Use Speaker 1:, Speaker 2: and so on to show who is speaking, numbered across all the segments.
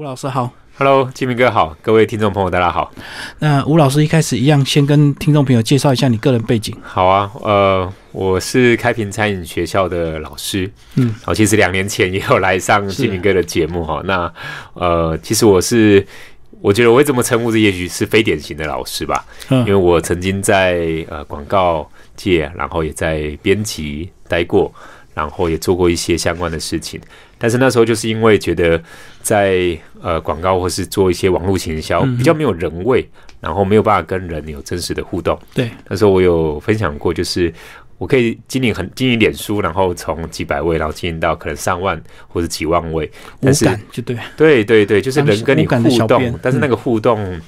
Speaker 1: 吴老师好
Speaker 2: ，Hello，金明哥好，各位听众朋友大家好。
Speaker 1: 那吴老师一开始一样，先跟听众朋友介绍一下你个人背景。
Speaker 2: 好啊，呃，我是开平餐饮学校的老师，嗯，好，其实两年前也有来上金明哥的节目哈。那呃，其实我是，我觉得我会这么称呼，这也许是非典型的老师吧，因为我曾经在呃广告界，然后也在编辑待过。然后也做过一些相关的事情，但是那时候就是因为觉得在呃广告或是做一些网络行销比较没有人味，然后没有办法跟人有真实的互动。
Speaker 1: 对，
Speaker 2: 那时候我有分享过，就是我可以经营很经营脸书，然后从几百位，然后经营到可能上万或者几万位。
Speaker 1: 但是就对，
Speaker 2: 对对对，就是人跟你互动，但是那个互动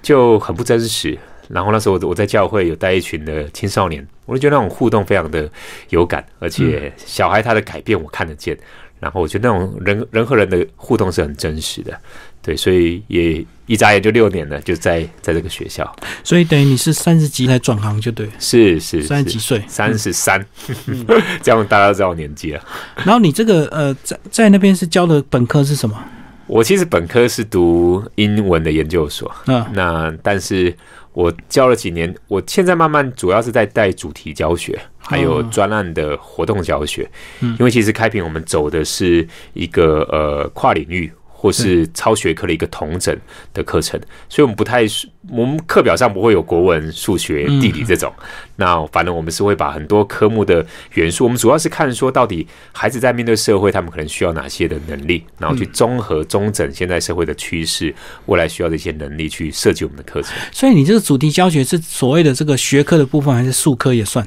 Speaker 2: 就很不真实。然后那时候我我在教会有带一群的青少年，我就觉得那种互动非常的有感，而且小孩他的改变我看得见。然后我觉得那种人人和人的互动是很真实的，对，所以也一眨眼就六年了，就在在这个学校。
Speaker 1: 所以等于你是三十几才转行就对，
Speaker 2: 是是
Speaker 1: 三十几岁，
Speaker 2: 三十三，这样大家都知道年纪了。
Speaker 1: 然后你这个呃，在在那边是教的本科是什么？
Speaker 2: 我其实本科是读英文的研究所，嗯，那但是。我教了几年，我现在慢慢主要是在带主题教学，还有专案的活动教学。因为其实开平我们走的是一个呃跨领域。或是超学科的一个同整的课程，所以我们不太，我们课表上不会有国文、数学、地理这种。那反正我们是会把很多科目的元素，我们主要是看说到底孩子在面对社会，他们可能需要哪些的能力，然后去综合、中整现在社会的趋势，未来需要的一些能力去设计我们的课程。
Speaker 1: 所以你这个主题教学是所谓的这个学科的部分，还是数科也算？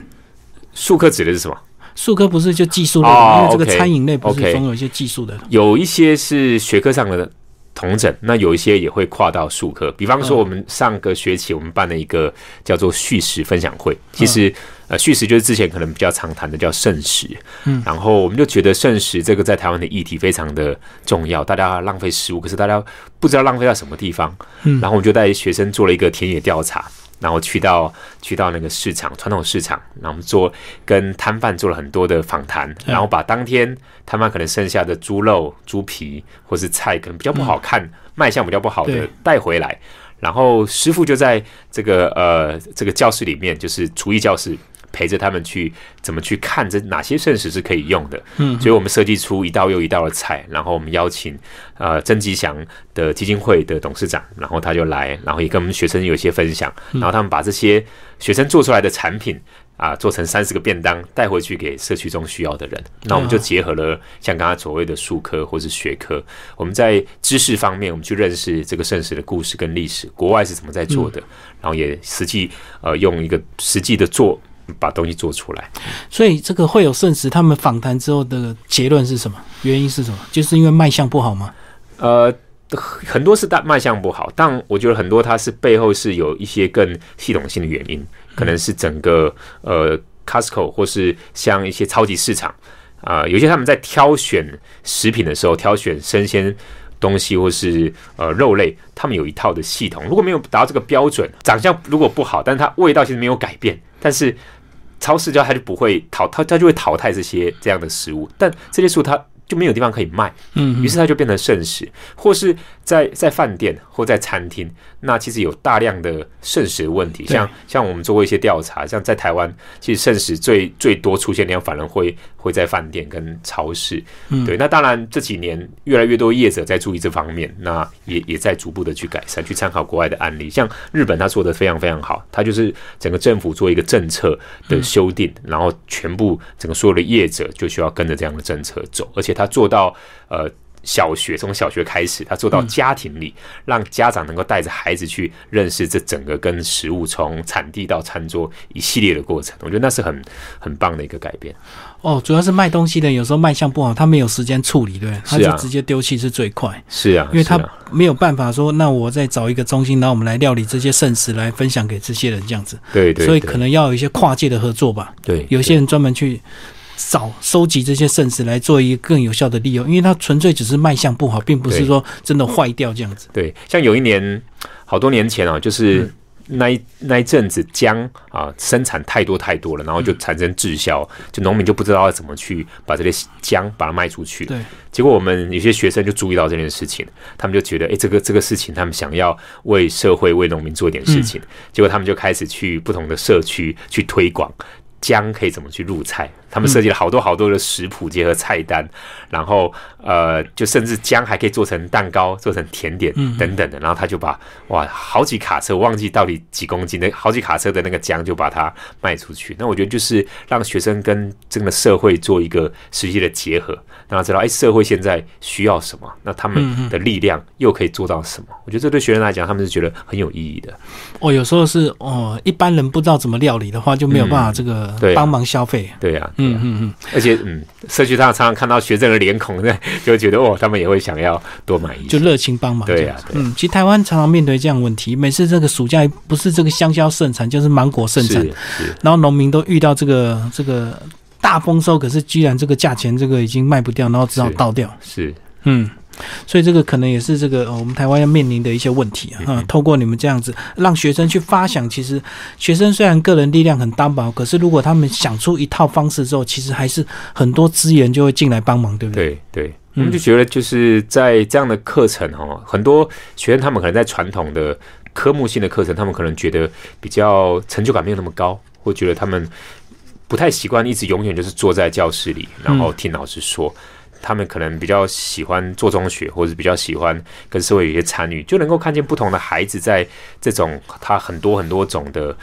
Speaker 2: 数科指的是什么？
Speaker 1: 术科不是就技术类，因为这个餐饮类不是总有一些技术的。
Speaker 2: 有一些是学科上的同整，那有一些也会跨到数科。比方说，我们上个学期我们办了一个叫做叙事分享会。其实，呃，叙事就是之前可能比较常谈的叫圣食。嗯，然后我们就觉得圣食这个在台湾的议题非常的重要，大家浪费食物，可是大家不知道浪费到什么地方。嗯，然后我们就带学生做了一个田野调查。然后去到去到那个市场，传统市场，然后我们做跟摊贩做了很多的访谈，然后把当天摊贩可能剩下的猪肉、猪皮或是菜，可能比较不好看、卖相比较不好的带回来，然后师傅就在这个呃这个教室里面，就是厨艺教室。陪着他们去怎么去看这哪些圣食是可以用的，嗯，所以我们设计出一道又一道的菜，然后我们邀请呃曾吉祥的基金会的董事长，然后他就来，然后也跟我们学生有一些分享，然后他们把这些学生做出来的产品啊做成三十个便当带回去给社区中需要的人，那我们就结合了像刚刚所谓的术科或是学科，我们在知识方面我们去认识这个圣食的故事跟历史，国外是怎么在做的，然后也实际呃用一个实际的做。把东西做出来，
Speaker 1: 所以这个会有圣食。他们访谈之后的结论是什么？原因是什么？就是因为卖相不好吗？
Speaker 2: 呃，很多是大卖相不好，但我觉得很多它是背后是有一些更系统性的原因，可能是整个呃 Costco 或是像一些超级市场啊，有些他们在挑选食品的时候，挑选生鲜东西或是呃肉类，他们有一套的系统。如果没有达到这个标准，长相如果不好，但是它味道其实没有改变，但是。超市叫它就不会淘，他他就会淘汰这些这样的食物，但这些食物它就没有地方可以卖，嗯，于是它就变成剩食，或是在在饭店或在餐厅。那其实有大量的剩食的问题，像像我们做过一些调查，像在台湾，其实剩食最最多出现量反而会会在饭店跟超市。嗯。对，那当然这几年越来越多业者在注意这方面，那也也在逐步的去改善，去参考国外的案例，像日本它做的非常非常好，它就是整个政府做一个政策的修订，然后全部整个所有的业者就需要跟着这样的政策走，而且他做到呃。小学从小学开始，他做到家庭里，让家长能够带着孩子去认识这整个跟食物从产地到餐桌一系列的过程。我觉得那是很很棒的一个改变。
Speaker 1: 哦，主要是卖东西的有时候卖相不好，他没有时间处理，对，他就直接丢弃是最快。
Speaker 2: 是啊，
Speaker 1: 因为他没有办法说，那我再找一个中心，然后我们来料理这些剩食来分享给这些人这样子。
Speaker 2: 对对，
Speaker 1: 所以可能要有一些跨界的合作吧。
Speaker 2: 对，
Speaker 1: 有些人专门去。少收集这些剩食来做一个更有效的利用，因为它纯粹只是卖相不好，并不是说真的坏掉这样子。
Speaker 2: 对，像有一年好多年前啊，就是那一那一阵子姜啊生产太多太多了，然后就产生滞销，就农民就不知道要怎么去把这些姜把它卖出去。
Speaker 1: 对，
Speaker 2: 结果我们有些学生就注意到这件事情，他们就觉得，哎，这个这个事情，他们想要为社会为农民做一点事情，结果他们就开始去不同的社区去推广。姜可以怎么去入菜？他们设计了好多好多的食谱，结合菜单，然后呃，就甚至姜还可以做成蛋糕、做成甜点等等的。然后他就把哇，好几卡车，我忘记到底几公斤的好几卡车的那个姜就把它卖出去。那我觉得就是让学生跟这个社会做一个实际的结合，让他知道哎，社会现在需要什么，那他们的力量又可以做到什么？我觉得这对学生来讲，他们是觉得很有意义的。
Speaker 1: 哦，有时候是哦，一般人不知道怎么料理的话，就没有办法这个帮忙消费。
Speaker 2: 对呀。嗯嗯嗯，而且嗯，社区上常常看到学生的脸孔，那就会觉得哦，他们也会想要多买一点，
Speaker 1: 就热情帮忙。
Speaker 2: 对呀，
Speaker 1: 嗯，其实台湾常常面对这样问题，每次这个暑假不是这个香蕉盛产，就是芒果盛产，然后农民都遇到这个这个大丰收，可是居然这个价钱这个已经卖不掉，然后只好倒掉。
Speaker 2: 是，
Speaker 1: 嗯。所以这个可能也是这个我们台湾要面临的一些问题啊。透过你们这样子，让学生去发想，其实学生虽然个人力量很单薄，可是如果他们想出一套方式之后，其实还是很多资源就会进来帮忙，对不
Speaker 2: 对？对对，我们就觉得就是在这样的课程哦，很多学生他们可能在传统的科目性的课程，他们可能觉得比较成就感没有那么高，或觉得他们不太习惯一直永远就是坐在教室里，然后听老师说。他们可能比较喜欢做中学，或者比较喜欢跟社会有一些参与，就能够看见不同的孩子在这种他很多很多种的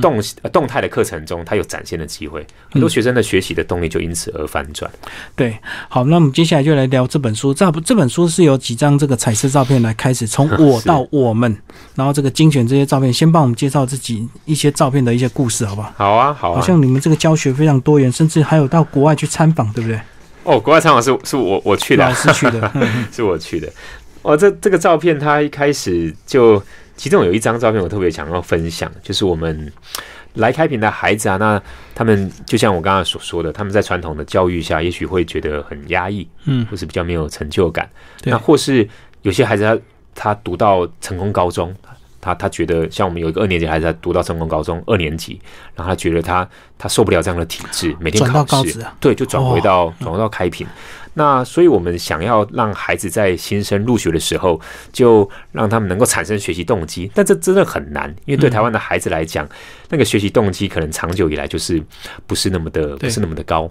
Speaker 2: 动动态的课程中，他有展现的机会。很多学生的学习的动力就因此而翻转。
Speaker 1: 对，好，那我们接下来就来聊这本书。这这本书是由几张这个彩色照片来开始，从我到我们，然后这个精选这些照片，先帮我们介绍自己一些照片的一些故事，好不好？
Speaker 2: 好啊，好啊。
Speaker 1: 好像你们这个教学非常多元，甚至还有到国外去参访，对不对？
Speaker 2: 哦，国外参访是是我我去的，
Speaker 1: 老师去的，
Speaker 2: 是我去的。哦，这这个照片，他一开始就其中有一张照片，我特别想要分享，就是我们来开平的孩子啊，那他们就像我刚刚所说的，他们在传统的教育下，也许会觉得很压抑，嗯，或是比较没有成就感。那或是有些孩子他他读到成功高中。他他觉得像我们有一个二年级孩子，他读到成功高中二年级，然后他觉得他他受不了这样的体制，每天考试，对，就转回到转回到开平。那所以我们想要让孩子在新生入学的时候，就让他们能够产生学习动机，但这真的很难，因为对台湾的孩子来讲，那个学习动机可能长久以来就是不是那么的不是那么的高。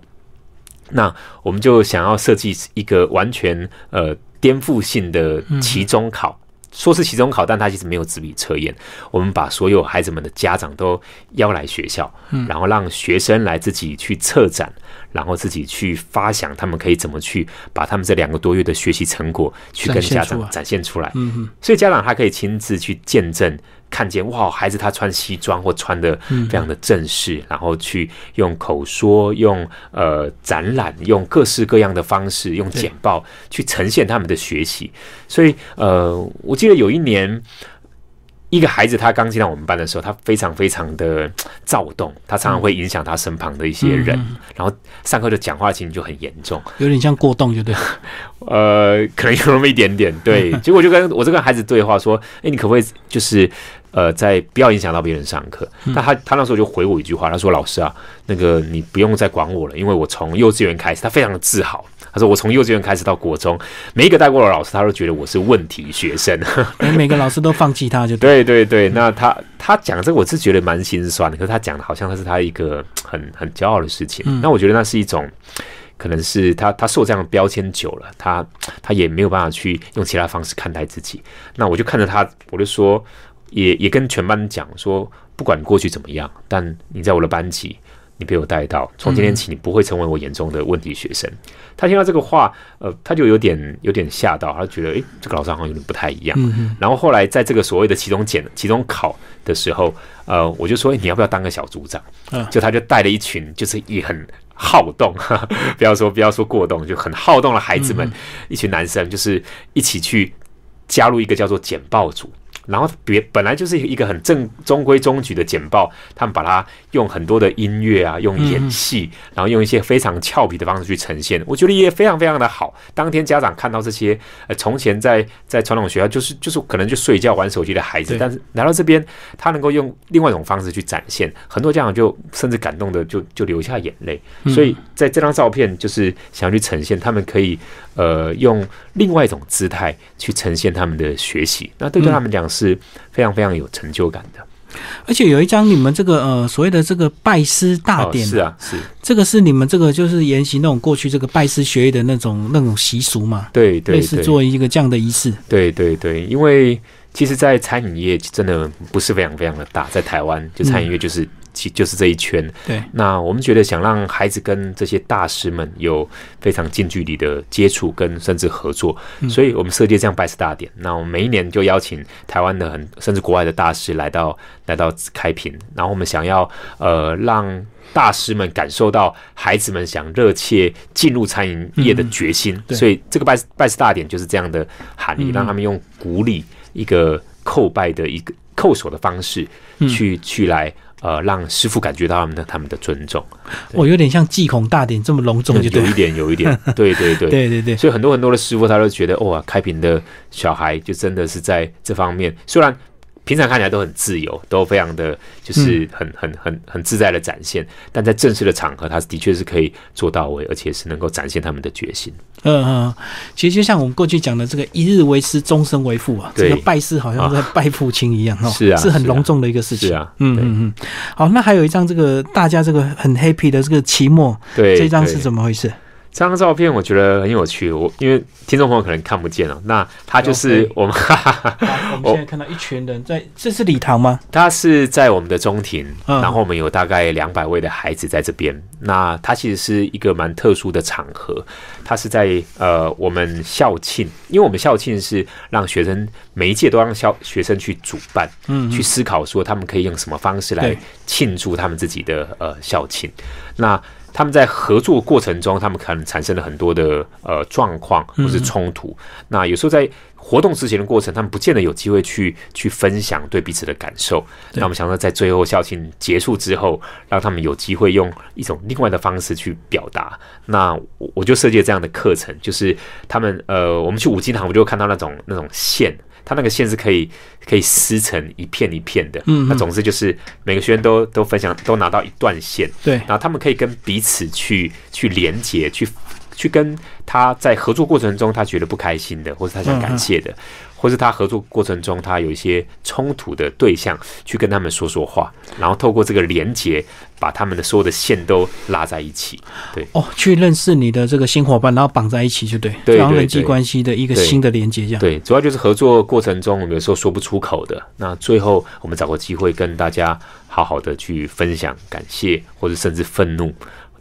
Speaker 2: 那我们就想要设计一个完全呃颠覆性的期中考。说是期中考，但他其实没有纸笔测验。我们把所有孩子们的家长都邀来学校，然后让学生来自己去策展，然后自己去发想，他们可以怎么去把他们这两个多月的学习成果去跟家长展现出来。嗯所以家长他可以亲自去见证。看见哇，孩子他穿西装或穿的非常的正式，然后去用口说、用呃展览、用各式各样的方式、用简报去呈现他们的学习。所以呃，我记得有一年。一个孩子，他刚进到我们班的时候，他非常非常的躁动，他常常会影响他身旁的一些人，然后上课的讲话情绪就很严重，
Speaker 1: 有点像过动，就对。
Speaker 2: 呃，可能有那么一点点，对。结果就跟我这个孩子对话说：“哎，你可不可以就是呃，在不要影响到别人上课？”那他他那时候就回我一句话，他说：“老师啊，那个你不用再管我了，因为我从幼稚园开始，他非常的自豪。”他说：“我从幼稚园开始到国中，每一个带过的老师，他都觉得我是问题学生。
Speaker 1: 每个老师都放弃他，就
Speaker 2: 对对对。那他他讲这个，我是觉得蛮心酸的。可是他讲的好像他是他一个很很骄傲的事情。那我觉得那是一种，可能是他他受这样的标签久了，他他也没有办法去用其他方式看待自己。那我就看着他，我就说，也也跟全班讲说，不管过去怎么样，但你在我的班级。”你被我带到，从今天起，你不会成为我眼中的问题学生。他听到这个话，呃，他就有点有点吓到，他觉得，诶，这个老师好像有点不太一样。然后后来在这个所谓的期中检、期中考的时候，呃，我就说，你要不要当个小组长？就他就带了一群，就是也很好动，不要说不要说过动，就很好动的孩子们，一群男生，就是一起去加入一个叫做简报组。然后别本来就是一个很正中规中矩的简报，他们把它用很多的音乐啊，用演戏，然后用一些非常俏皮的方式去呈现，我觉得也非常非常的好。当天家长看到这些，呃，从前在在传统学校就是就是可能就睡觉玩手机的孩子，但是来到这边，他能够用另外一种方式去展现，很多家长就甚至感动的就就流下眼泪。所以在这张照片就是想要去呈现，他们可以呃用另外一种姿态去呈现他们的学习，那对对他们讲。是非常非常有成就感的，
Speaker 1: 而且有一张你们这个呃所谓的这个拜师大典，
Speaker 2: 是啊，是
Speaker 1: 这个是你们这个就是沿袭那种过去这个拜师学艺的那种那种习俗嘛？
Speaker 2: 对对，
Speaker 1: 类似作为一个这样的仪式。
Speaker 2: 对对对，因为其实，在餐饮业真的不是非常非常的大，在台湾就餐饮业就是。其就是这一圈，
Speaker 1: 对。
Speaker 2: 那我们觉得想让孩子跟这些大师们有非常近距离的接触，跟甚至合作，所以我们设计这样拜师大典。那我们每一年就邀请台湾的很甚至国外的大师来到来到开平，然后我们想要呃让大师们感受到孩子们想热切进入餐饮业的决心，所以这个拜拜师大典就是这样的含义，让他们用鼓励一个叩拜的一个叩首的方式去去来。呃，让师傅感觉到他们的他们的尊重，
Speaker 1: 我有点像祭孔大典这么隆重，就
Speaker 2: 有一点，有一点，对 对对，
Speaker 1: 对对对，
Speaker 2: 所以很多很多的师傅他都觉得，哇，开平的小孩就真的是在这方面，虽然。平常看起来都很自由，都非常的就是很很很很自在的展现，但在正式的场合，他的确是可以做到位，而且是能够展现他们的决心。
Speaker 1: 嗯嗯，其实就像我们过去讲的这个“一日为师，终身为父”啊，这个拜师好像在拜父亲一样哈，
Speaker 2: 是啊，
Speaker 1: 是很隆重的一个事情。
Speaker 2: 啊。
Speaker 1: 嗯嗯嗯，好，那还有一张这个大家这个很 happy 的这个期末，
Speaker 2: 对，
Speaker 1: 这张是怎么回事？
Speaker 2: 这张照片我觉得很有趣，我因为听众朋友可能看不见了。那他就是我们，
Speaker 1: 我们现在看到一群人在，这是礼堂吗？
Speaker 2: 他是在我们的中庭，然后我们有大概两百位的孩子在这边。那他其实是一个蛮特殊的场合，他是在呃我们校庆，因为我们校庆是让学生每一届都让校学生去主办，嗯，去思考说他们可以用什么方式来庆祝他们自己的呃校庆。那他们在合作过程中，他们可能产生了很多的呃状况或是冲突。那有时候在活动之前的过程，他们不见得有机会去去分享对彼此的感受。那我们想说，在最后校庆结束之后，让他们有机会用一种另外的方式去表达。那我就设计了这样的课程，就是他们呃，我们去五金行，我就看到那种那种线。它那个线是可以可以撕成一片一片的，嗯，那总之就是每个学员都都分享，都拿到一段线，
Speaker 1: 对，
Speaker 2: 然后他们可以跟彼此去去连接，去去跟他在合作过程中他觉得不开心的，或者他想感谢的。或是他合作过程中，他有一些冲突的对象，去跟他们说说话，然后透过这个连接，把他们的所有的线都拉在一起。对
Speaker 1: 哦，去认识你的这个新伙伴，然后绑在一起，就对，
Speaker 2: 对
Speaker 1: 人际关系的一个新的连接，这样。
Speaker 2: 对，主要就是合作过程中，我们有时候说不出口的，那最后我们找个机会跟大家好好的去分享，感谢或者甚至愤怒。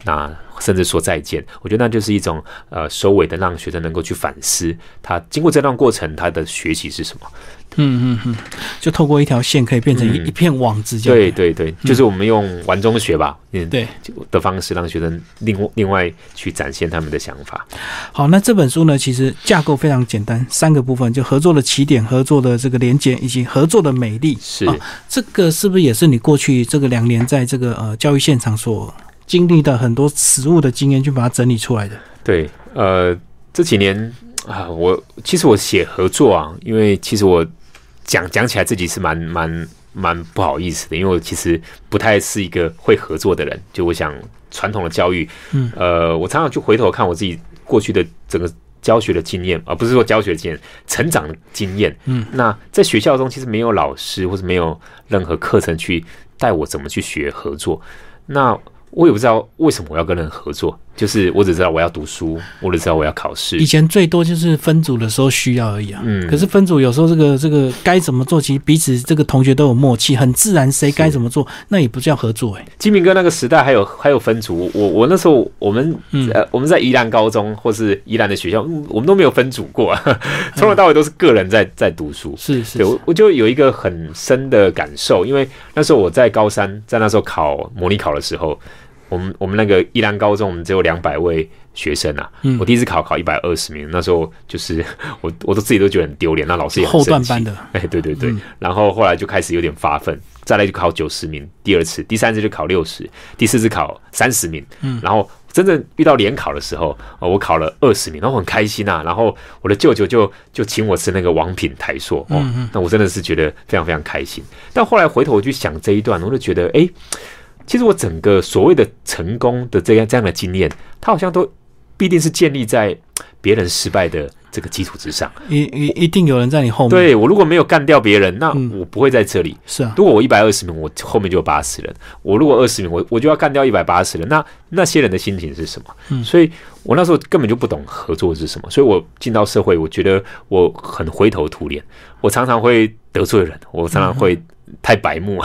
Speaker 2: 那甚至说再见，我觉得那就是一种呃收尾的，让学生能够去反思他经过这段过程他的学习是什么。
Speaker 1: 嗯嗯嗯，就透过一条线可以变成一一片网子，
Speaker 2: 对对对，就是我们用玩中学吧，
Speaker 1: 嗯，对
Speaker 2: 的方式让学生另外另外去展现他们的想法。
Speaker 1: 好，那这本书呢，其实架构非常简单，三个部分，就合作的起点、合作的这个连接以及合作的美丽。
Speaker 2: 是，
Speaker 1: 这个是不是也是你过去这个两年在这个呃教育现场所？经历的很多实物的经验，去把它整理出来的。
Speaker 2: 对，呃，这几年啊，我其实我写合作啊，因为其实我讲讲起来自己是蛮蛮蛮不好意思的，因为我其实不太是一个会合作的人。就我想传统的教育，嗯，呃，我常常去回头看我自己过去的整个教学的经验，而不是说教学经验、成长的经验。嗯，那在学校中其实没有老师或者没有任何课程去带我怎么去学合作。那我也不知道为什么我要跟人合作，就是我只知道我要读书，我只知道我要考试。
Speaker 1: 以前最多就是分组的时候需要而已啊。嗯。可是分组有时候这个这个该怎么做，其实彼此这个同学都有默契，很自然，谁该怎么做，那也不叫合作哎。
Speaker 2: 金明哥那个时代还有还有分组，我我那时候我们呃我们在宜兰高中或是宜兰的学校，我们都没有分组过，从头到尾都是个人在在读书。
Speaker 1: 是是。
Speaker 2: 对，我我就有一个很深的感受，因为那时候我在高三，在那时候考模拟考的时候。我们我们那个宜兰高中，我们只有两百位学生啊。我第一次考考一百二十名，那时候就是 我我都自己都觉得很丢脸，那老师也
Speaker 1: 后段班的，
Speaker 2: 哎，对对对。然后后来就开始有点发奋，再来就考九十名，第二次、第三次就考六十，第四次考三十名，嗯，然后。真正遇到联考的时候，我考了二十名，然后很开心啊。然后我的舅舅就就请我吃那个王品台硕，哦，那我真的是觉得非常非常开心。但后来回头去想这一段，我就觉得，哎，其实我整个所谓的成功的这样这样的经验，它好像都必定是建立在别人失败的。这个基础之上，
Speaker 1: 一一一定有人在你后面。
Speaker 2: 对我如果没有干掉别人，那我不会在这里。
Speaker 1: 是啊，
Speaker 2: 如果我一百二十名，我后面就有八十人。我如果二十名，我我就要干掉一百八十人。那那些人的心情是什么？嗯，所以我那时候根本就不懂合作是什么。所以我进到社会，我觉得我很灰头土脸。我常常会得罪人，我常常会太白目，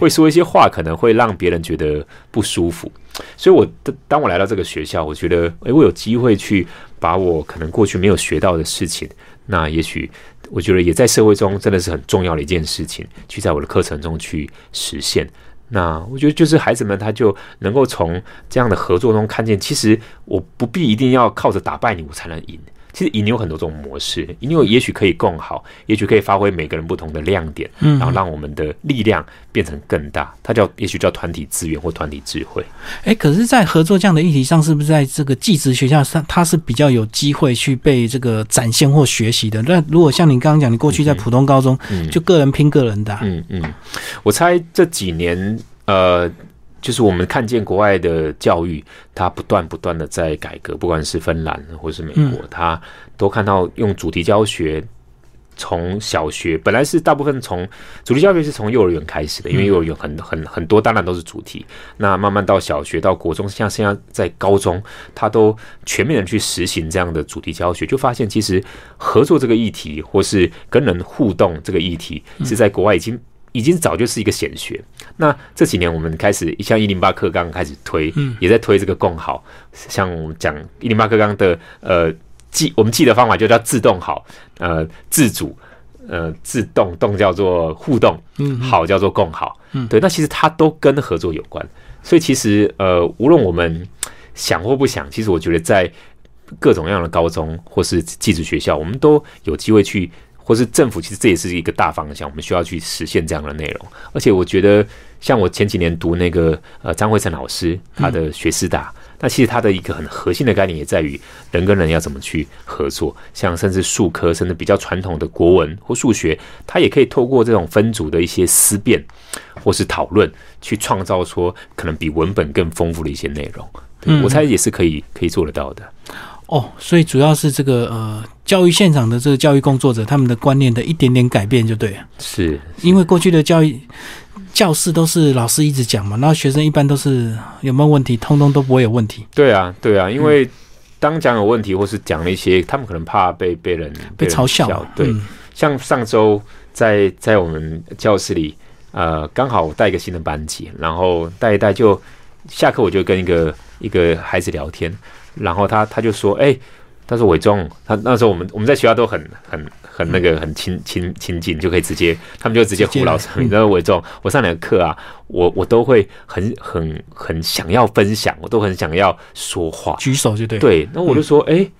Speaker 2: 会说一些话，可能会让别人觉得不舒服。所以，我当我来到这个学校，我觉得，诶，我有机会去。把我可能过去没有学到的事情，那也许我觉得也在社会中真的是很重要的一件事情，去在我的课程中去实现。那我觉得就是孩子们他就能够从这样的合作中看见，其实我不必一定要靠着打败你我才能赢。其实赢有很多种模式，赢也许可以更好，也许可以发挥每个人不同的亮点，然后让我们的力量变成更大。它叫也许叫团体资源或团体智慧。
Speaker 1: 哎，可是，在合作这样的议题上，是不是在这个技职学校上，它是比较有机会去被这个展现或学习的？那如果像你刚刚讲，你过去在普通高中，就个人拼个人的。
Speaker 2: 嗯嗯，我猜这几年，呃。就是我们看见国外的教育，它不断不断的在改革，不管是芬兰或是美国，它都看到用主题教学，从小学本来是大部分从主题教学是从幼儿园开始的，因为幼儿园很很很多当然都是主题，那慢慢到小学到国中，像现在在高中，它都全面的去实行这样的主题教学，就发现其实合作这个议题，或是跟人互动这个议题，是在国外已经。已经早就是一个显学。那这几年我们开始像一零八课纲开始推，也在推这个共好。像我们讲一零八课纲的呃记，我们记的方法就叫自动好，呃自主，呃自动动叫做互动，嗯，好叫做共好，嗯，对。那其实它都跟合作有关。所以其实呃，无论我们想或不想，其实我觉得在各种各样的高中或是寄宿学校，我们都有机会去。或是政府，其实这也是一个大方向，我们需要去实现这样的内容。而且我觉得，像我前几年读那个呃张惠成老师他的学思大，那其实他的一个很核心的概念也在于人跟人要怎么去合作。像甚至数科，甚至比较传统的国文或数学，它也可以透过这种分组的一些思辨或是讨论，去创造说可能比文本更丰富的一些内容。我猜也是可以可以做得到的。
Speaker 1: 哦，所以主要是这个呃，教育现场的这个教育工作者，他们的观念的一点点改变就对了。
Speaker 2: 是，
Speaker 1: 因为过去的教育教室都是老师一直讲嘛，然后学生一般都是有没有问题，通通都不会有问题。
Speaker 2: 对啊，对啊，因为当讲有问题，或是讲了一些，他们可能怕被被人
Speaker 1: 被嘲笑。
Speaker 2: 对，像上周在在我们教室里，呃，刚好带一个新的班级，然后带一带就下课，我就跟一个一个孩子聊天。然后他他就说：“哎，他说伟忠，他那时候我们我们在学校都很很很那个很亲亲亲近，就可以直接他们就直接呼老师，你知道伟忠，我上两个课啊，我我都会很很很想要分享，我都很想要说话，
Speaker 1: 举手就对。
Speaker 2: 对，那我就说，哎，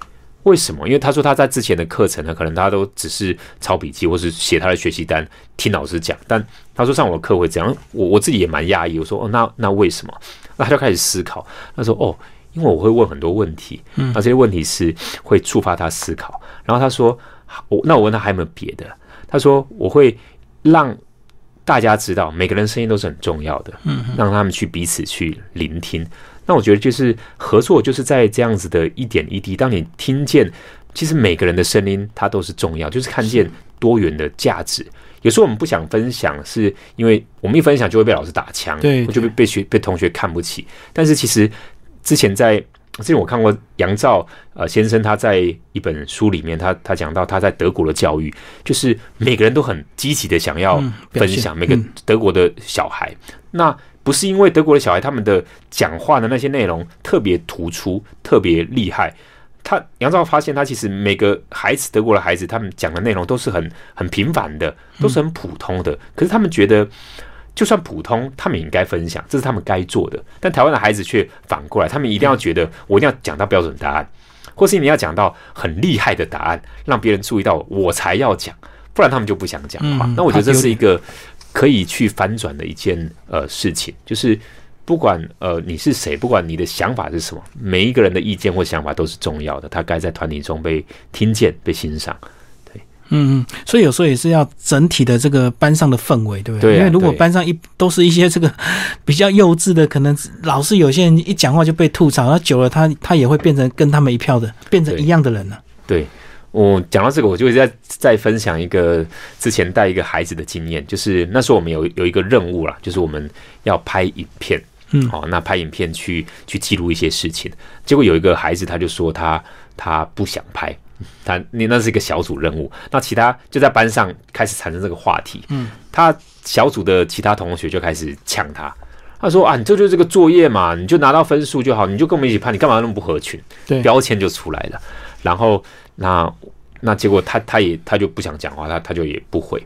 Speaker 2: 为什么？因为他说他在之前的课程呢，可能他都只是抄笔记或是写他的学习单，听老师讲。但他说上我的课会这样，我我自己也蛮讶异。我说，哦，那那为什么？那他就开始思考。他说，哦。”因为我会问很多问题，那这些问题是会触发他思考。然后他说：“我那我问他还有没有别的？”他说：“我会让大家知道，每个人声音都是很重要的，嗯，让他们去彼此去聆听。那我觉得就是合作，就是在这样子的一点一滴，当你听见，其实每个人的声音它都是重要，就是看见多元的价值。有时候我们不想分享，是因为我们一分享就会被老师打枪，
Speaker 1: 对，
Speaker 2: 就被被学被同学看不起。但是其实。之前在之前我看过杨照呃先生他在一本书里面，他他讲到他在德国的教育，就是每个人都很积极的想要分享每个德国的小孩，那不是因为德国的小孩他们的讲话的那些内容特别突出特别厉害，他杨照发现他其实每个孩子德国的孩子他们讲的内容都是很很平凡的，都是很普通的，可是他们觉得就算普通，他们也应该分享，这是他们该做的。但台湾的孩子却反过来，他们一定要觉得我一定要讲到标准答案，或是你要讲到很厉害的答案，让别人注意到我才要讲，不然他们就不想讲话。那我觉得这是一个可以去反转的一件呃事情，就是不管呃你是谁，不管你的想法是什么，每一个人的意见或想法都是重要的，他该在团体中被听见、被欣赏。
Speaker 1: 嗯嗯，所以有时候也是要整体的这个班上的氛围，对不
Speaker 2: 对？
Speaker 1: 因为如果班上一都是一些这个比较幼稚的，可能老是有些人一讲话就被吐槽，那久了他他也会变成跟他们一票的，变成一样的人了。
Speaker 2: 对，我讲到这个，我就会再再分享一个之前带一个孩子的经验，就是那时候我们有有一个任务啦，就是我们要拍影片，嗯，好，那拍影片去去记录一些事情，结果有一个孩子他就说他他不想拍。他你那是一个小组任务，那其他就在班上开始产生这个话题。嗯，他小组的其他同学就开始呛他，他说啊，你这就是这个作业嘛，你就拿到分数就好，你就跟我们一起拍，你干嘛那么不合群？
Speaker 1: 对，
Speaker 2: 标签就出来了。然后那那结果他他也他就不想讲话，他他就也不回。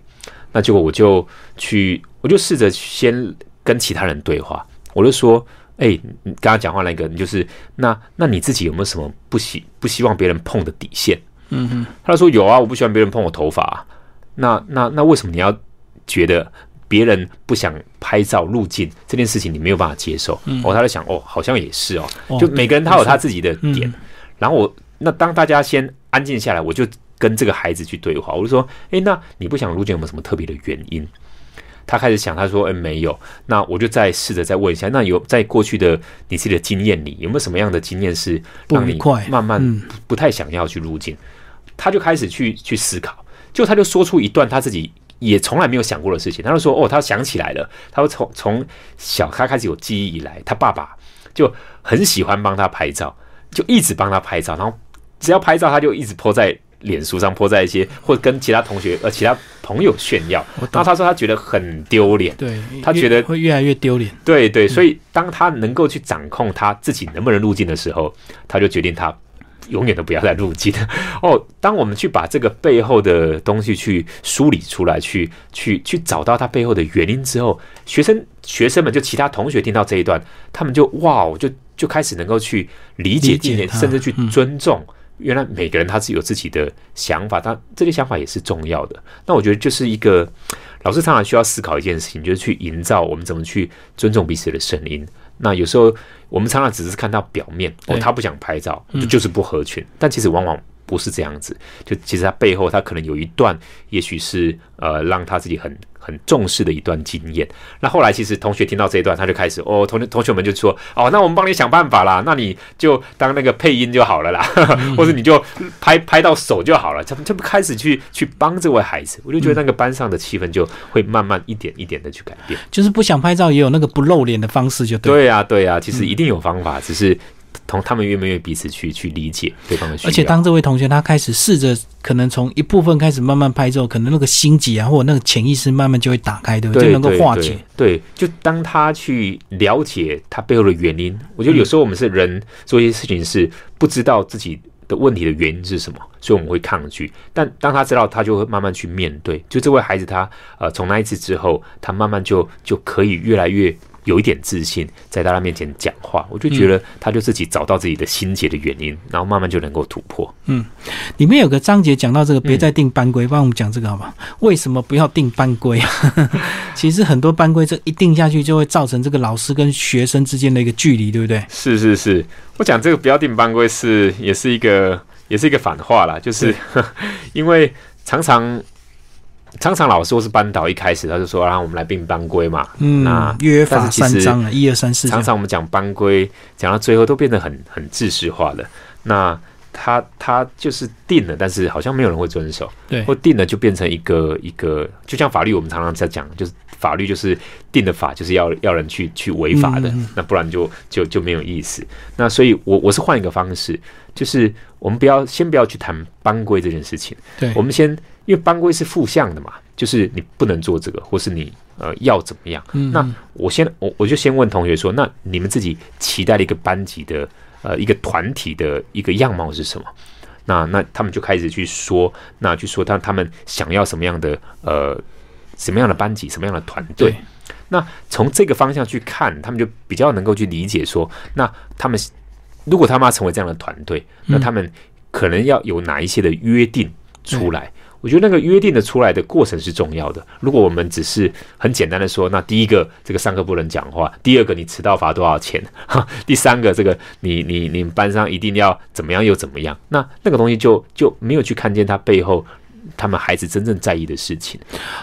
Speaker 2: 那结果我就去，我就试着先跟其他人对话，我就说。哎，你刚刚讲话那个，你就是那那你自己有没有什么不希不希望别人碰的底线？嗯哼，他说有啊，我不喜欢别人碰我头发。那那那为什么你要觉得别人不想拍照入镜这件事情你没有办法接受？哦，他在想哦，好像也是哦，就每个人他有他自己的点。然后我那当大家先安静下来，我就跟这个孩子去对话，我就说，哎，那你不想入境有没有什么特别的原因？他开始想，他说：“哎，没有。”那我就再试着再问一下，那有在过去的你自己的经验里，有没有什么样的经验是让你慢慢不太想要去入境？他就开始去去思考，就他就说出一段他自己也从来没有想过的事情。他就说：“哦，他想起来了。他说从从小他开始有记忆以来，他爸爸就很喜欢帮他拍照，就一直帮他拍照，然后只要拍照，他就一直泼在。”脸书上泼在一些，或者跟其他同学呃其他朋友炫耀，然后他说他觉得很丢脸，
Speaker 1: 对
Speaker 2: 他觉得
Speaker 1: 会越来越丢脸，
Speaker 2: 对对，所以当他能够去掌控他自己能不能入境的时候，他就决定他永远都不要再入境。哦，当我们去把这个背后的东西去梳理出来，去去去找到他背后的原因之后，学生学生们就其他同学听到这一段，他们就哇，就就开始能够去理解今天，甚至去尊重。原来每个人他是有自己的想法，他这些想法也是重要的。那我觉得就是一个老师常常需要思考一件事情，就是去营造我们怎么去尊重彼此的声音。那有时候我们常常只是看到表面，哦，他不想拍照，就就是不合群，但其实往往。不是这样子，就其实他背后他可能有一段，也许是呃让他自己很很重视的一段经验。那后来其实同学听到这一段，他就开始哦，同学同学们就说哦，那我们帮你想办法啦，那你就当那个配音就好了啦，或者你就拍拍到手就好了。他们就开始去去帮这位孩子，我就觉得那个班上的气氛就会慢慢一点一点的去改变。
Speaker 1: 就是不想拍照也有那个不露脸的方式，就对。
Speaker 2: 对呀对呀，其实一定有方法，只是。同他们愿不愿意彼此去去理解对方的需要？
Speaker 1: 而且当这位同学他开始试着，可能从一部分开始慢慢拍之后，可能那个心结啊，或者那个潜意识慢慢就会打开，对不对？就能够化解。
Speaker 2: 对，就当他去了解他背后的原因，我觉得有时候我们是人做一些事情是不知道自己的问题的原因是什么，所以我们会抗拒。但当他知道，他就会慢慢去面对。就这位孩子，他呃，从那一次之后，他慢慢就就可以越来越。有一点自信，在大家面前讲话，我就觉得他就自己找到自己的心结的原因，然后慢慢就能够突破。
Speaker 1: 嗯，里面有个章节讲到这个，别再定班规，帮我们讲这个好吗？为什么不要定班规啊？其实很多班规这一定下去，就会造成这个老师跟学生之间的一个距离，对不对？
Speaker 2: 是是是，我讲这个不要定班规是也是一个也是一个反话啦，就是 因为常常。常常老师或是班导一开始他就说，让我们来定班规嘛。
Speaker 1: 嗯，那约法三章啊，一二三四。
Speaker 2: 常常我们讲班规，讲到最后都变得很很制式化了。那他他就是定了，但是好像没有人会遵守。
Speaker 1: 对，
Speaker 2: 或定了就变成一个一个，就像法律，我们常常在讲，就是法律就是定的法，就是要要人去去违法的，那不然就就就没有意思。那所以，我我是换一个方式，就是我们不要先不要去谈班规这件事情。
Speaker 1: 对，
Speaker 2: 我们先。因为班规是负向的嘛，就是你不能做这个，或是你呃要怎么样？那我先我我就先问同学说，那你们自己期待的一个班级的呃一个团体的一个样貌是什么？那那他们就开始去说，那去说他他们想要什么样的呃什么样的班级，什么样的团队。那从这个方向去看，他们就比较能够去理解说，那他们如果他们要成为这样的团队，那他们可能要有哪一些的约定出来。我觉得那个约定的出来的过程是重要的。如果我们只是很简单的说，那第一个这个上课不能讲话，第二个你迟到罚多少钱，哈 第三个这个你你你们班上一定要怎么样又怎么样，那那个东西就就没有去看见它背后。他们孩子真正在意的事情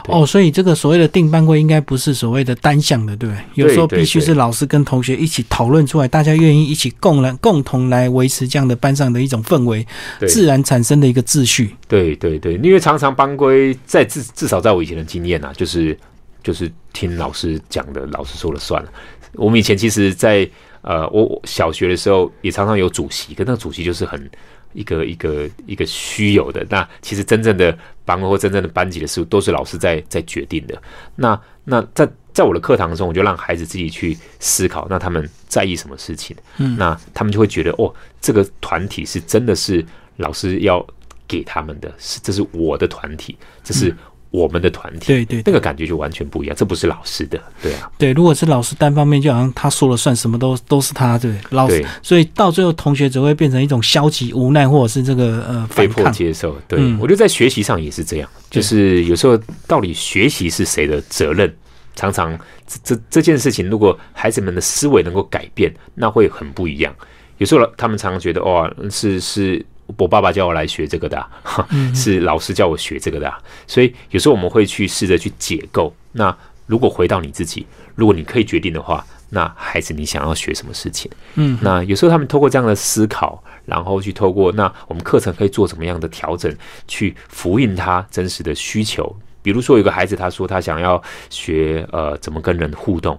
Speaker 1: 哦，所以这个所谓的定班规应该不是所谓的单向的，对不对？有时候必须是老师跟同学一起讨论出来，大家愿意一起共来共同来维持这样的班上的一种氛围，自然产生的一个秩序。
Speaker 2: 对对对，因为常常班规在至至少在我以前的经验啊，就是就是听老师讲的，老师说了算了。我们以前其实，在呃，我小学的时候也常常有主席，可那个主席就是很。一个一个一个虚有的，那其实真正的班或真正的班级的事，都是老师在在决定的。那那在在我的课堂中，我就让孩子自己去思考，那他们在意什么事情？嗯，那他们就会觉得，哦，这个团体是真的是老师要给他们的，是这是我的团体，这是。我们的团体，
Speaker 1: 对对，
Speaker 2: 那个感觉就完全不一样。这不是老师的，对啊，
Speaker 1: 对。如果是老师单方面，就好像他说了算，什么都都是他，对老师，所以到最后同学只会变成一种消极、无奈，或者是这个呃
Speaker 2: 被迫接受。对我觉得在学习上也是这样，就是有时候到底学习是谁的责任？常常这这这件事情，如果孩子们的思维能够改变，那会很不一样。有时候他们常常觉得，哇，是是。我爸爸叫我来学这个的，是老师叫我学这个的，所以有时候我们会去试着去解构。那如果回到你自己，如果你可以决定的话，那孩子你想要学什么事情？嗯，那有时候他们透过这样的思考，然后去透过那我们课程可以做什么样的调整，去复印他真实的需求。比如说有个孩子他说他想要学呃怎么跟人互动，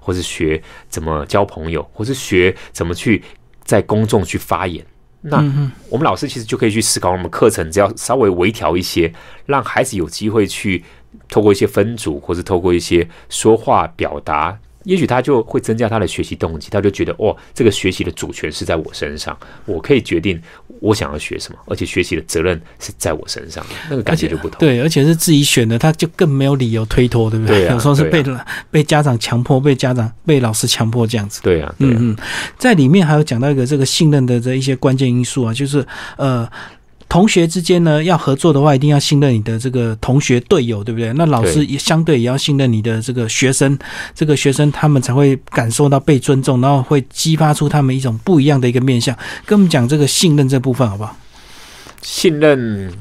Speaker 2: 或是学怎么交朋友，或是学怎么去在公众去发言。那我们老师其实就可以去思考，我们课程只要稍微微调一些，让孩子有机会去透过一些分组，或是透过一些说话表达。也许他就会增加他的学习动机，他就觉得哦，这个学习的主权是在我身上，我可以决定我想要学什么，而且学习的责任是在我身上，那个感觉就不同。
Speaker 1: 对，而且是自己选的，他就更没有理由推脱，对不对？有时候是被被家长强迫，被家长被老师强迫这样子。
Speaker 2: 对啊，嗯嗯，
Speaker 1: 在里面还有讲到一个这个信任的这一些关键因素啊，就是呃。同学之间呢，要合作的话，一定要信任你的这个同学队友，对不对？那老师也相对也要信任你的这个学生，这个学生他们才会感受到被尊重，然后会激发出他们一种不一样的一个面相。跟我们讲这个信任这部分好不好？
Speaker 2: 信任，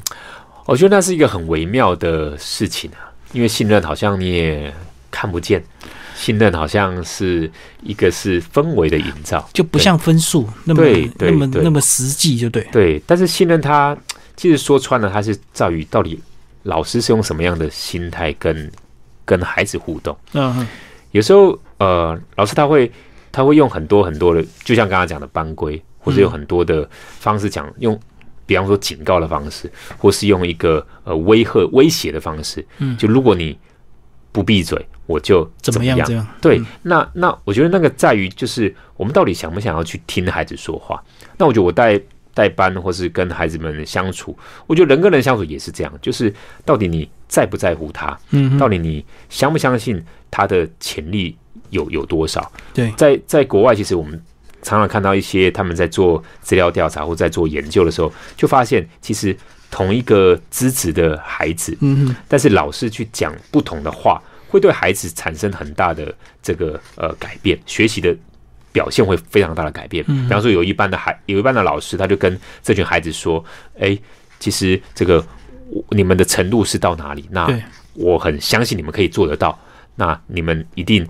Speaker 2: 我觉得那是一个很微妙的事情啊，因为信任好像你也看不见。信任好像是一个是氛围的营造，
Speaker 1: 就不像分数那么那么那么实际，就对。
Speaker 2: 对，但是信任他，其实说穿了，他是在于到底老师是用什么样的心态跟跟孩子互动。嗯，有时候呃，老师他会他会用很多很多的，就像刚刚讲的班规，或者有很多的方式讲，用比方说警告的方式，或是用一个呃威吓威胁的方式。嗯，就如果你不闭嘴。我就怎么样？对，那那我觉得那个在于就是我们到底想不想要去听孩子说话？那我觉得我带带班或是跟孩子们相处，我觉得人跟人相处也是这样，就是到底你在不在乎他？嗯，到底你相不相信他的潜力有有多少？
Speaker 1: 对，
Speaker 2: 在在国外，其实我们常常看到一些他们在做资料调查或在做研究的时候，就发现其实同一个资质的孩子，嗯，但是老师去讲不同的话。会对孩子产生很大的这个呃改变，学习的表现会非常大的改变。比方说，有一班的孩，有一班的老师，他就跟这群孩子说：“哎，其实这个你们的程度是到哪里？那我很相信你们可以做得到。那你们一定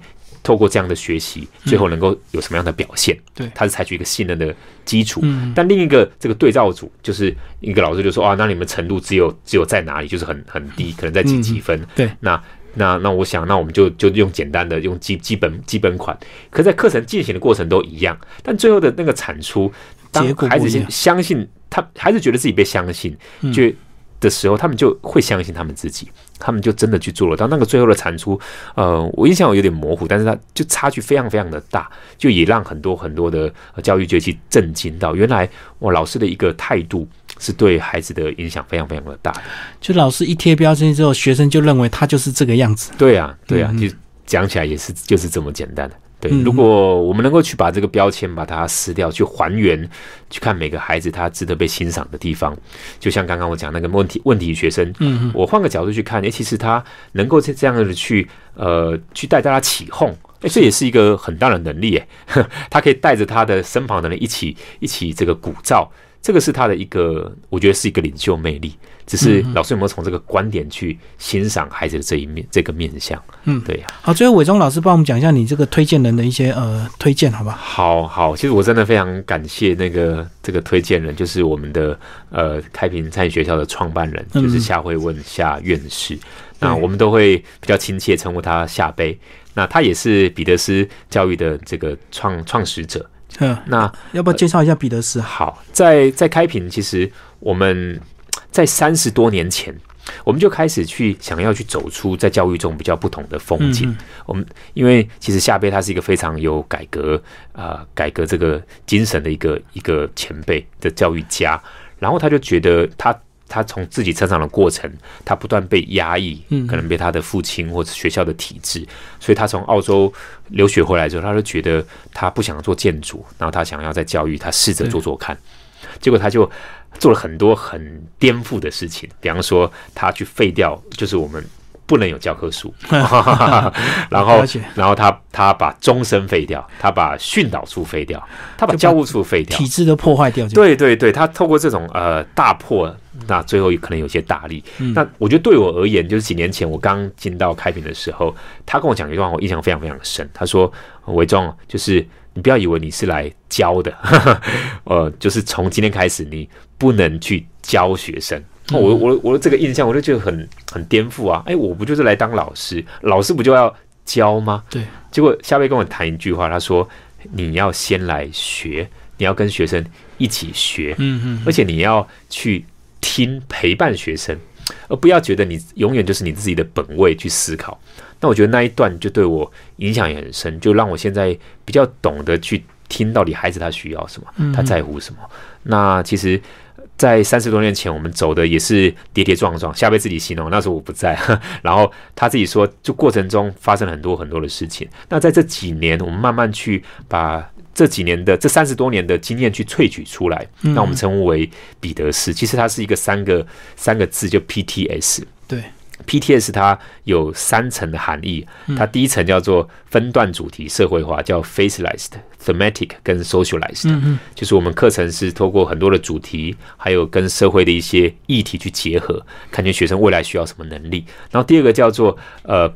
Speaker 2: 透过这样的学习，最后能够有什么样的表现？
Speaker 1: 对，
Speaker 2: 他是采取一个信任的基础。但另一个这个对照组，就是一个老师就说：啊，那你们程度只有只有在哪里？就是很很低，可能在几几分？
Speaker 1: 对，
Speaker 2: 那。那那我想，那我们就就用简单的用基基本基本款，可在课程进行的过程都一样，但最后的那个产出，当孩子相信他，孩子觉得自己被相信，就的时候，他们就会相信他们自己，他们就真的去做了。到那个最后的产出，呃，我印象有点模糊，但是它就差距非常非常的大，就也让很多很多的教育界去震惊到，原来我老师的一个态度是对孩子的影响非常非常的大。
Speaker 1: 就老师一贴标签之后，学生就认为他就是这个样子。
Speaker 2: 对啊，对啊，就讲起来也是就是这么简单的。对，如果我们能够去把这个标签把它撕掉，去还原，去看每个孩子他值得被欣赏的地方，就像刚刚我讲那个问题问题学生，嗯，我换个角度去看，哎，其实他能够这这样的去呃去带大家起哄，哎，这也是一个很大的能力，哎，他可以带着他的身旁的人一起一起这个鼓噪。这个是他的一个，我觉得是一个领袖魅力。只是老师有没有从这个观点去欣赏孩子的这一面，这个面相？嗯，对呀。
Speaker 1: 好，最后伟忠老师帮我们讲一下你这个推荐人的一些呃推荐，好吧？
Speaker 2: 好好，其实我真的非常感谢那个这个推荐人，就是我们的呃开平餐饮学校的创办人，就是夏慧问夏院士。那我们都会比较亲切称呼他夏杯。那他也是彼得斯教育的这个创创始者。
Speaker 1: 嗯，那要不要介绍一下彼得斯？
Speaker 2: 好，在在开平，其实我们在三十多年前，我们就开始去想要去走出在教育中比较不同的风景。我们因为其实夏贝他是一个非常有改革啊改革这个精神的一个一个前辈的教育家，然后他就觉得他。他从自己成长的过程，他不断被压抑，可能被他的父亲或者学校的体制，所以他从澳洲留学回来之后，他就觉得他不想做建筑，然后他想要在教育，他试着做做看，结果他就做了很多很颠覆的事情，比方说他去废掉，就是我们。不能有教科书，然后，然后他他把终身废掉，他把训导处废掉，他把教务处废掉，
Speaker 1: 体制都破坏掉。
Speaker 2: 对对对，他透过这种呃大破，那最后可能有些大力。那我觉得对我而言，就是几年前我刚进到开平的时候，他跟我讲一段话，我印象非常非常深。他说：“伟忠，就是你不要以为你是来教的，呃，就是从今天开始，你不能去教学生。”我我我的这个印象，我就觉得很很颠覆啊！哎，我不就是来当老师，老师不就要教吗？
Speaker 1: 对。
Speaker 2: 结果夏威跟我谈一句话，他说：“你要先来学，你要跟学生一起学，嗯嗯，而且你要去听陪伴学生，而不要觉得你永远就是你自己的本位去思考。”那我觉得那一段就对我影响也很深，就让我现在比较懂得去听到底孩子他需要什么，他在乎什么。那其实。在三十多年前，我们走的也是跌跌撞撞。下辈自己形容，那时候我不在，然后他自己说，就过程中发生了很多很多的事情。那在这几年，我们慢慢去把这几年的这三十多年的经验去萃取出来，那我们称为彼得斯。其实它是一个三个三个字，就 PTS。
Speaker 1: 对。
Speaker 2: PTS 它有三层的含义，它第一层叫做分段主题社会化，叫 Facelized、Thematic 跟 Socialized，就是我们课程是透过很多的主题，还有跟社会的一些议题去结合，看见学生未来需要什么能力。然后第二个叫做呃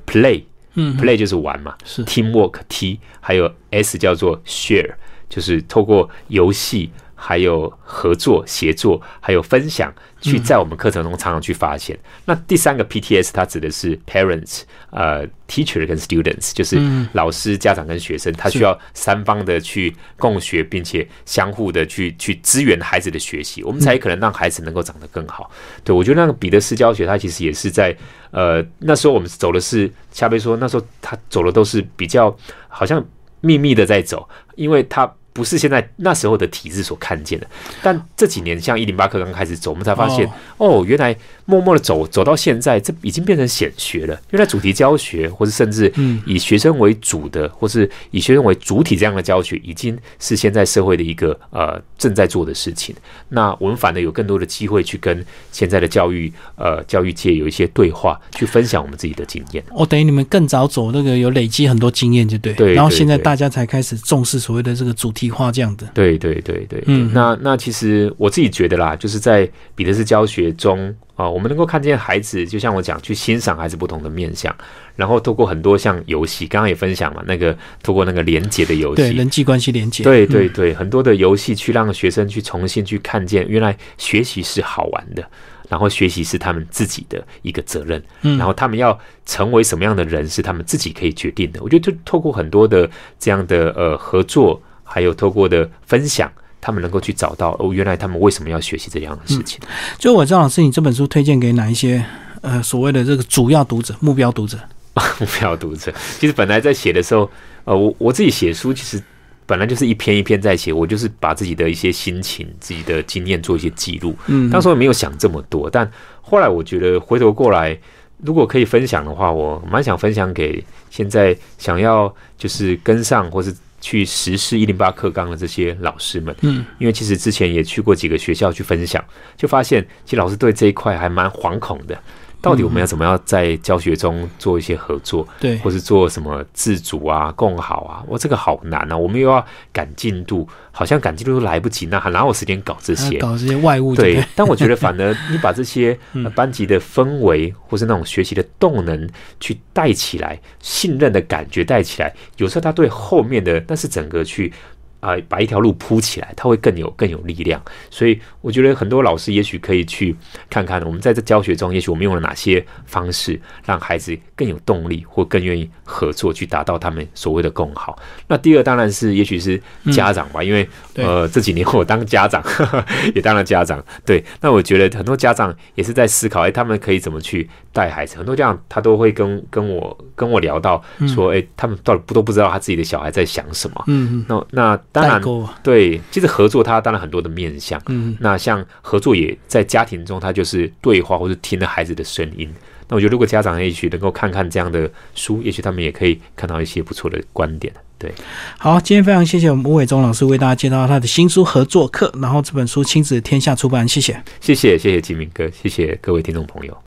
Speaker 2: Play，Play 就是玩嘛，
Speaker 1: 是
Speaker 2: Teamwork T，还有 S 叫做 Share，就是透过游戏。还有合作、协作，还有分享，去在我们课程中常常去发现。那第三个 PTS，它指的是 parents、呃 teacher 跟 students，就是老师、家长跟学生，他需要三方的去共学，并且相互的去去支援孩子的学习，我们才可能让孩子能够长得更好。对我觉得那个彼得斯教学，他其实也是在呃那时候我们走的是夏贝说，那时候他走的都是比较好像秘密的在走，因为他。不是现在那时候的体制所看见的，但这几年像一零八课刚开始走，我们才发现哦，原来默默的走走到现在，这已经变成显学了。原来主题教学，或者甚至以学生为主的，或是以学生为主体这样的教学，已经是现在社会的一个呃正在做的事情。那我们反而有更多的机会去跟现在的教育呃教育界有一些对话，去分享我们自己的经验。
Speaker 1: 哦，等于你们更早走那个有累积很多经验，就对。
Speaker 2: 对。
Speaker 1: 然后现在大家才开始重视所谓的这个主题。化这样的，
Speaker 2: 对对对对，嗯，那那其实我自己觉得啦，就是在彼得斯教学中啊，我们能够看见孩子，就像我讲，去欣赏孩子不同的面相，然后透过很多像游戏，刚刚也分享嘛，那个透过那个连接的游戏，
Speaker 1: 对人际关系连接，
Speaker 2: 对对对，很多的游戏去让学生去重新去看见，原来学习是好玩的，然后学习是他们自己的一个责任，嗯，然后他们要成为什么样的人是他们自己可以决定的。我觉得就透过很多的这样的呃合作。还有透过的分享，他们能够去找到哦，原来他们为什么要学习这样的事情。
Speaker 1: 就我张老师，你这本书推荐给哪一些呃所谓的这个主要读者、目标读者？
Speaker 2: 目标读者，其实本来在写的时候，呃，我我自己写书其实本来就是一篇一篇在写，我就是把自己的一些心情、自己的经验做一些记录。
Speaker 1: 嗯，
Speaker 2: 当时我没有想这么多，但后来我觉得回头过来，如果可以分享的话，我蛮想分享给现在想要就是跟上或是去实施一零八课纲的这些老师们。
Speaker 1: 嗯，
Speaker 2: 因为其实之前也去过几个学校去分享，就发现其实老师对这一块还蛮惶恐的。到底我们要怎么样在教学中做一些合作，
Speaker 1: 对，
Speaker 2: 或是做什么自主啊、共好啊？我这个好难啊！我们又要赶进度，好像赶进度都来不及，那还哪有时间搞这些？
Speaker 1: 搞这些外物？
Speaker 2: 对。但我觉得，反而你把这些 班级的氛围，或是那种学习的动能，去带起来，信任的感觉带起来，有时候他对后面的，那是整个去。啊，把一条路铺起来，它会更有更有力量。所以我觉得很多老师也许可以去看看，我们在这教学中，也许我们用了哪些方式，让孩子更有动力，或更愿意合作，去达到他们所谓的更好。那第二当然是，也许是家长吧，因为呃这几年我当家长 也当了家长，对。那我觉得很多家长也是在思考，哎，他们可以怎么去带孩子？很多家长他都会跟跟我跟我聊到说，哎，他们到底不都不知道他自己的小孩在想什么？
Speaker 1: 嗯，
Speaker 2: 那那。当然，对，其实合作它当然很多的面向。
Speaker 1: 嗯，
Speaker 2: 那像合作也在家庭中，它就是对话或者听了孩子的声音。那我觉得，如果家长也许能够看看这样的书，也许他们也可以看到一些不错的观点。对，
Speaker 1: 好，今天非常谢谢我们吴伟忠老师为大家介绍他的新书《合作课》，然后这本书亲子天下出版，谢谢，
Speaker 2: 谢谢，谢谢金明哥，谢谢各位听众朋友。